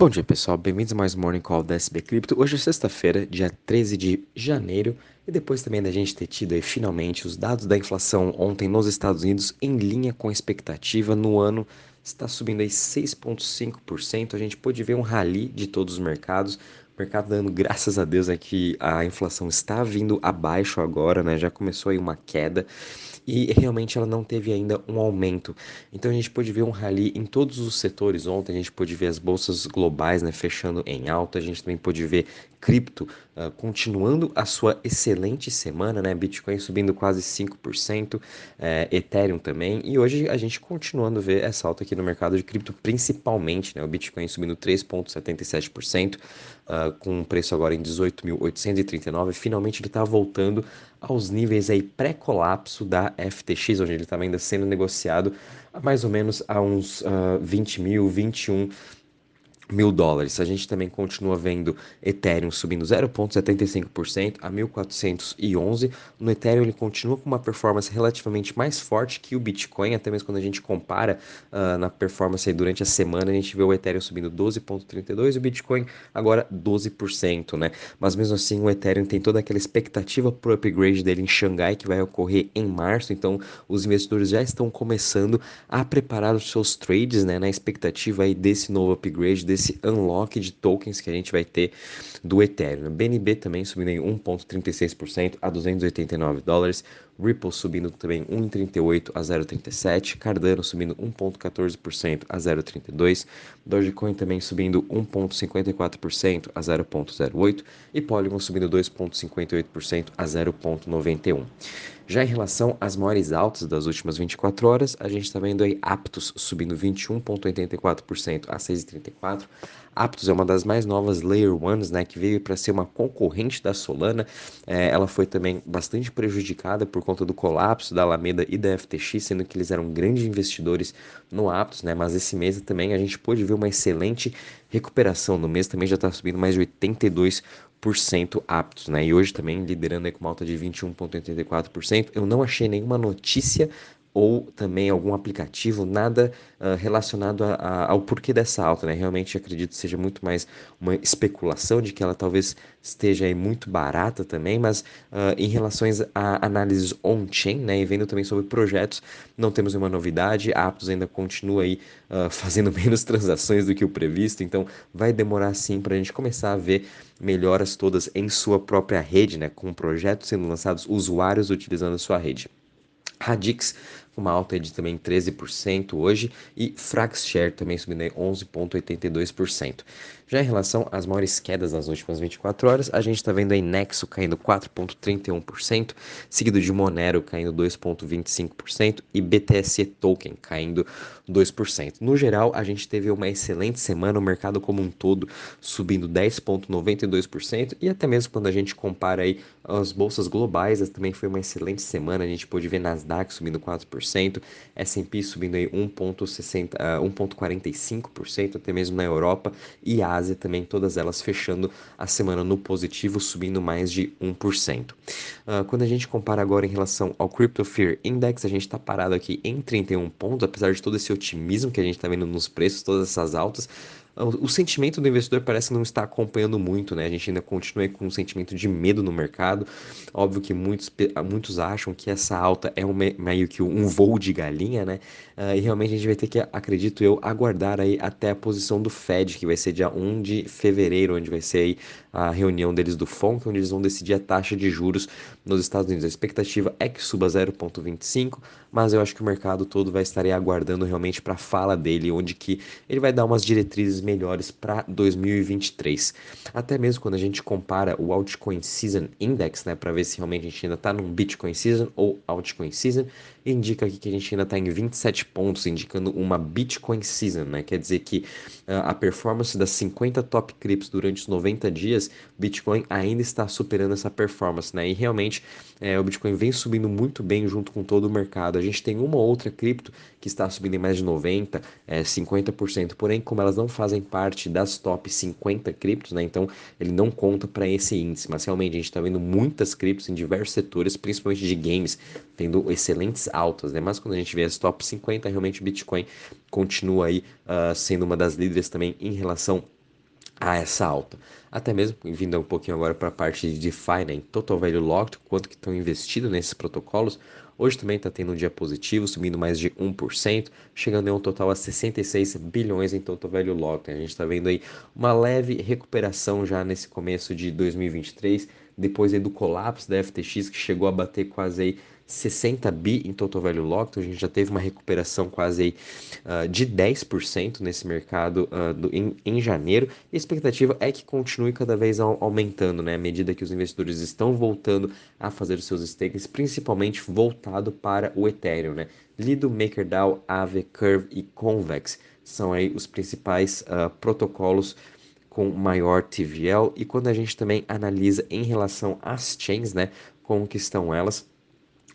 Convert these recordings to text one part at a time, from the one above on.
Bom dia pessoal, bem-vindos a mais um Morning Call da SB Crypto. Hoje é sexta-feira, dia 13 de janeiro, e depois também da gente ter tido aí, finalmente os dados da inflação ontem nos Estados Unidos em linha com a expectativa no ano está subindo aí 6,5%. A gente pôde ver um rally de todos os mercados. O mercado dando graças a Deus é que a inflação está vindo abaixo agora, né? Já começou aí uma queda e realmente ela não teve ainda um aumento. Então a gente pôde ver um rally em todos os setores. Ontem a gente pôde ver as bolsas globais né, fechando em alta, a gente também pôde ver cripto uh, continuando a sua excelente semana, né? Bitcoin subindo quase 5%, é, Ethereum também, e hoje a gente continuando a ver essa alta aqui no mercado de cripto, principalmente, né? O Bitcoin subindo 3,77%, uh, ah, com um preço agora em 18.839, finalmente ele está voltando aos níveis aí pré-colapso da FTX, onde ele estava ainda sendo negociado a mais ou menos a uns uh, 20 mil, 21 mil dólares. A gente também continua vendo Ethereum subindo 0,75% a 1.411. No Ethereum ele continua com uma performance relativamente mais forte que o Bitcoin, até mesmo quando a gente compara uh, na performance durante a semana, a gente vê o Ethereum subindo 12,32% e o Bitcoin agora 12%, né? Mas mesmo assim o Ethereum tem toda aquela expectativa para o upgrade dele em Xangai que vai ocorrer em março, então os investidores já estão começando a preparar os seus trades, né, na expectativa aí desse novo upgrade, desse esse unlock de tokens que a gente vai ter do Ethereum. BNB também subindo em 1,36% a 289 dólares. Ripple subindo também 1,38 a 0,37, Cardano subindo 1,14% a 0,32, Dogecoin também subindo 1,54% a 0,08 e Polygon subindo 2,58% a 0,91. Já em relação às maiores altas das últimas 24 horas, a gente está vendo aí Aptos subindo 21,84% a 6,34. Aptos é uma das mais novas Layer Ones, né, que veio para ser uma concorrente da Solana. É, ela foi também bastante prejudicada por conta do colapso da Alameda e da FTX, sendo que eles eram grandes investidores no Aptos, né, mas esse mês também a gente pôde ver uma excelente recuperação. No mês também já está subindo mais de 82% aptos, né? E hoje também liderando aí com uma alta de 21,84%. Eu não achei nenhuma notícia ou também algum aplicativo, nada uh, relacionado a, a, ao porquê dessa alta, né? Realmente acredito que seja muito mais uma especulação de que ela talvez esteja aí muito barata também, mas uh, em relação a análises on-chain, né? E vendo também sobre projetos, não temos nenhuma novidade, a Aptos ainda continua aí uh, fazendo menos transações do que o previsto, então vai demorar sim para a gente começar a ver melhoras todas em sua própria rede, né? Com projetos sendo lançados, usuários utilizando a sua rede. Radix uma alta de também 13% hoje e Fraxshare também subindo 11,82%. Já em relação às maiores quedas nas últimas 24 horas, a gente está vendo aí Nexo caindo 4,31%, seguido de Monero caindo 2,25% e BTC Token caindo 2%. No geral, a gente teve uma excelente semana, o mercado como um todo subindo 10,92% e até mesmo quando a gente compara aí as bolsas globais, também foi uma excelente semana, a gente pôde ver Nasdaq subindo 4%, 1,5%, S&P subindo aí 1,45% uh, até mesmo na Europa e Ásia também, todas elas fechando a semana no positivo, subindo mais de 1%. Uh, ah, quando a gente compara agora em relação ao Crypto Fear Index, a gente está parado aqui em 31 pontos, apesar de todo esse otimismo que a gente está vendo nos preços, todas essas altas, o sentimento do investidor parece não estar acompanhando muito, né? A gente ainda continua com um sentimento de medo no mercado. Óbvio que muitos, muitos acham que essa alta é um, meio que um voo de galinha, né? Uh, e realmente a gente vai ter que, acredito eu, aguardar aí até a posição do Fed, que vai ser dia 1 de fevereiro, onde vai ser aí a reunião deles do FONC, onde eles vão decidir a taxa de juros nos Estados Unidos. A expectativa é que suba 0,25, mas eu acho que o mercado todo vai estar aguardando realmente para a fala dele, onde que ele vai dar umas diretrizes melhores para 2023. Até mesmo quando a gente compara o Altcoin Season Index, né, para ver se realmente a gente ainda está num Bitcoin Season ou Altcoin Season, indica aqui que a gente ainda está em 27 pontos, indicando uma Bitcoin Season, né? Quer dizer que uh, a performance das 50 top criptos durante os 90 dias, Bitcoin ainda está superando essa performance, né? E realmente é, o Bitcoin vem subindo muito bem junto com todo o mercado. A gente tem uma outra cripto que está subindo em mais de 90, é, 50%, porém, como elas não fazem parte das top 50 criptos, né? Então ele não conta para esse índice, mas realmente a gente está vendo muitas criptos em diversos setores, principalmente de games, tendo excelentes altas, né? Mas quando a gente vê as top 50, realmente o Bitcoin continua aí uh, sendo uma das líderes também em relação a essa alta. Até mesmo vindo um pouquinho agora para a parte de DeFi, né, em Total Value Locked, quanto que estão investidos nesses protocolos. Hoje também está tendo um dia positivo, subindo mais de 1%, chegando em um total a 66 bilhões em Total Value Locked. A gente está vendo aí uma leve recuperação já nesse começo de 2023, depois do colapso da FTX, que chegou a bater quase aí 60 bi em total value locked, a gente já teve uma recuperação quase aí, uh, de 10% nesse mercado uh, do, em, em, janeiro, e a expectativa é que continue cada vez aumentando, né, à medida que os investidores estão voltando a fazer os seus stakes, principalmente voltado para o Ethereum, né, Lido, MakerDAO, Aave, Curve e Convex são aí os principais uh, protocolos com maior TVL, e quando a gente também analisa em relação às chains, né, como que estão elas,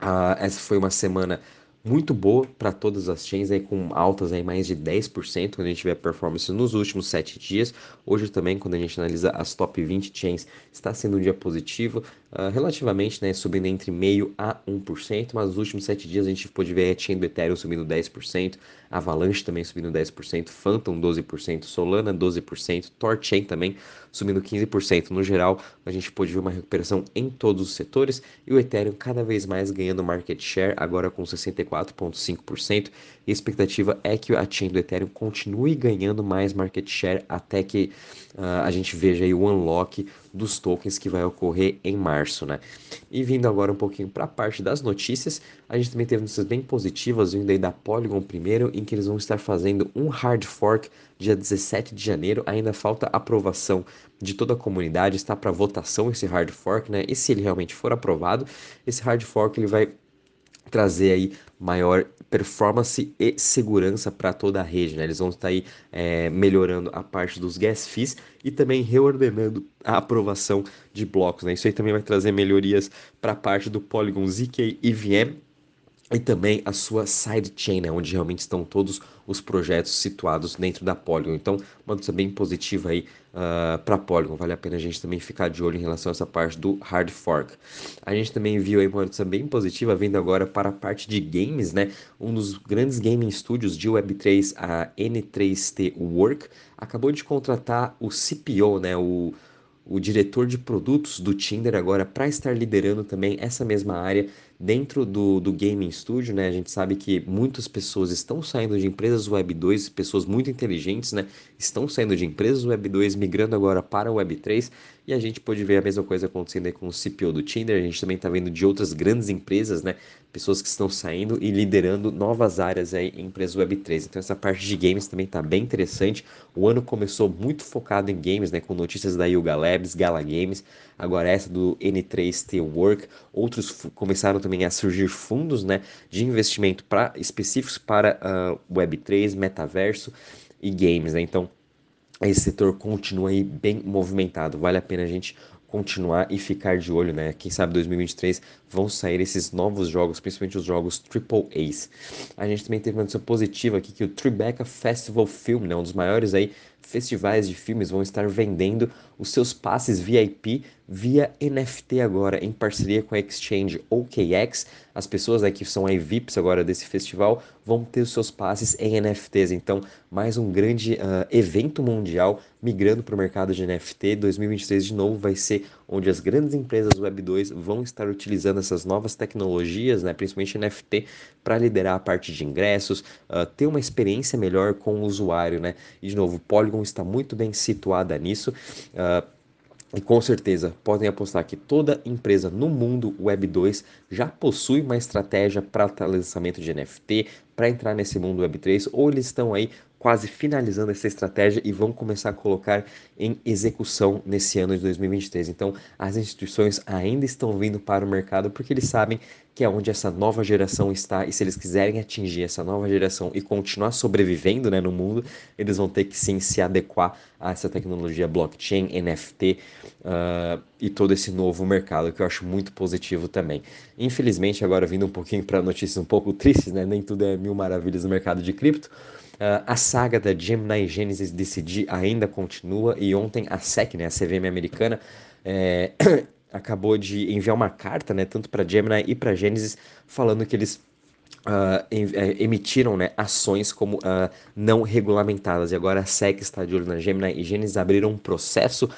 Uh, essa foi uma semana muito boa para todas as chains, aí, com altas aí mais de 10% quando a gente vê a performance nos últimos 7 dias. Hoje também, quando a gente analisa as top 20 chains, está sendo um dia positivo, uh, relativamente, né, subindo entre meio a 1%, mas nos últimos 7 dias a gente pôde ver a chain do Ethereum subindo 10%, Avalanche também subindo 10%, Phantom 12%, Solana 12%, Torchain também subindo 15%. No geral, a gente pôde ver uma recuperação em todos os setores e o Ethereum cada vez mais ganhando market share, agora com 64,5%. E a expectativa é que a chain do Ethereum continue ganhando mais market share até que uh, a gente veja aí o unlock dos tokens que vai ocorrer em março, né? E vindo agora um pouquinho para a parte das notícias, a gente também teve notícias bem positivas vindo aí da Polygon primeiro, em que eles vão estar fazendo um hard fork dia 17 de janeiro. Ainda falta aprovação de toda a comunidade, está para votação esse hard fork, né? E se ele realmente for aprovado, esse hard fork ele vai trazer aí maior performance e segurança para toda a rede. Né? Eles vão estar aí é, melhorando a parte dos gas fees e também reordenando a aprovação de blocos. Né? Isso aí também vai trazer melhorias para a parte do Polygon ZK EVM e também a sua sidechain, né, onde realmente estão todos os projetos situados dentro da Polygon. Então, uma notícia bem positiva aí uh, ah, para Polygon. Vale a pena a gente também ficar de olho em relação a essa parte do hard fork. A gente também viu aí uma notícia bem positiva vindo agora para a parte de games, né? Um dos grandes gaming studios de Web3, a N3T Work, acabou de contratar o CPO, né? O o diretor de produtos do Tinder agora para estar liderando também essa mesma área dentro do, do Gaming Studio, né? A gente sabe que muitas pessoas estão saindo de empresas Web 2, pessoas muito inteligentes, né? Estão saindo de empresas Web 2, migrando agora para Web 3, e a gente pode ver a mesma coisa acontecendo aí com o CPO do Tinder, a gente também está vendo de outras grandes empresas, né? Pessoas que estão saindo e liderando novas áreas aí em empresas Web3. Então essa parte de games também está bem interessante. O ano começou muito focado em games, né? Com notícias da Yuga Labs, Gala Games, agora essa do N3T Work. Outros começaram também a surgir fundos, né? De investimento para específicos para uh, Web3, metaverso e games, né? Então esse setor continua aí bem movimentado. Vale a pena a gente continuar e ficar de olho, né? Quem sabe 2023 vão sair esses novos jogos, principalmente os jogos Triple A's. A gente também teve uma notícia positiva aqui que o Tribeca Festival Film, né, um dos maiores aí festivais de filmes vão estar vendendo os seus passes VIP via NFT agora, em parceria com a exchange OKX. As pessoas né, que são aí VIPs agora desse festival vão ter os seus passes em NFTs. Então, mais um grande uh, evento mundial migrando para o mercado de NFT. 2023 de novo vai ser onde as grandes empresas Web 2 vão estar utilizando essas novas tecnologias, né, principalmente NFT, para liderar a parte de ingressos, uh, ter uma experiência melhor com o usuário. Né? E de novo, o Polygon está muito bem situada nisso. Uh, e com certeza podem apostar que toda empresa no mundo Web 2 já possui uma estratégia para lançamento de NFT, para entrar nesse mundo Web 3, ou eles estão aí quase finalizando essa estratégia e vão começar a colocar em execução nesse ano de 2023. Então, as instituições ainda estão vindo para o mercado porque eles sabem que é onde essa nova geração está e se eles quiserem atingir essa nova geração e continuar sobrevivendo né, no mundo, eles vão ter que sim se adequar a essa tecnologia blockchain, NFT uh, ah, e todo esse novo mercado que eu acho muito positivo também. Infelizmente, agora vindo um pouquinho para notícias um pouco tristes, né? nem tudo é mil maravilhas no mercado de cripto. Uh, a saga da Gemini Genesis decidir ainda continua e ontem a SEC, né, a CVM americana, é, acabou de enviar uma carta, né, tanto para Gemini e para Genesis, falando que eles Uh, emitiram né, ações como uh, não regulamentadas. E agora a SEC está de olho na Gemini e Genesis abriram um processo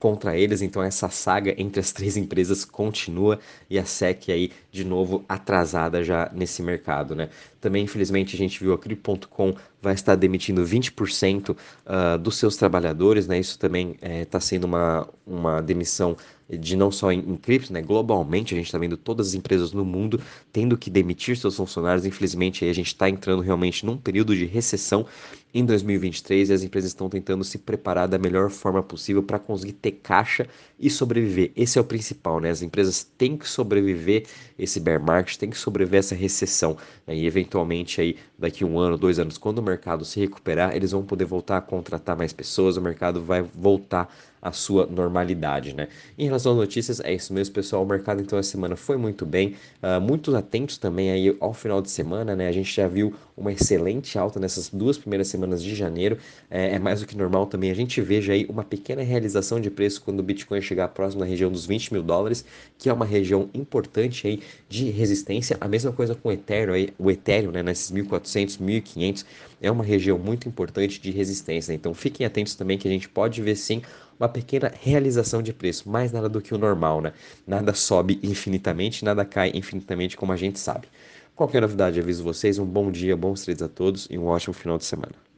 contra eles, então essa saga entre as três empresas continua e a SEC aí de novo atrasada já nesse mercado, né? Também, infelizmente, a gente viu a Crypto.com vai estar demitindo 20% uh, dos seus trabalhadores, né? Isso também está eh, sendo uma, uma demissão de não só em, em cripto, né? Globalmente, a gente está vendo todas as empresas no mundo tendo que demitir seus funcionários. Infelizmente, aí a gente está entrando realmente num período de recessão em 2023 e as empresas estão tentando se preparar da melhor forma possível para conseguir ter caixa e sobreviver. Esse é o principal, né? As empresas têm que sobreviver esse bear market, têm que sobreviver essa recessão. Né? E eventualmente aí daqui um ano, dois anos, quando o mercado se recuperar, eles vão poder voltar a contratar mais pessoas, o mercado vai voltar à sua normalidade, né? Em relação às notícias, é isso mesmo, pessoal. O mercado então essa semana foi muito bem, uh, muito atentos também aí ao final de semana, né? A gente já viu uma excelente alta nessas duas primeiras semanas de janeiro, é, é mais do que normal também. A gente veja aí uma pequena realização de preço quando o Bitcoin chegar próximo da região dos 20 mil dólares, que é uma região importante aí de resistência. A mesma coisa com o Ethereum, aí, o Ethereum, né, nesses 1400, 1500, é uma região muito importante de resistência. Então fiquem atentos também que a gente pode ver sim uma pequena realização de preço, mais nada do que o normal, né? Nada sobe infinitamente, nada cai infinitamente, como a gente sabe. Qualquer novidade, aviso vocês. Um bom dia, bons trades a todos e um ótimo final de semana.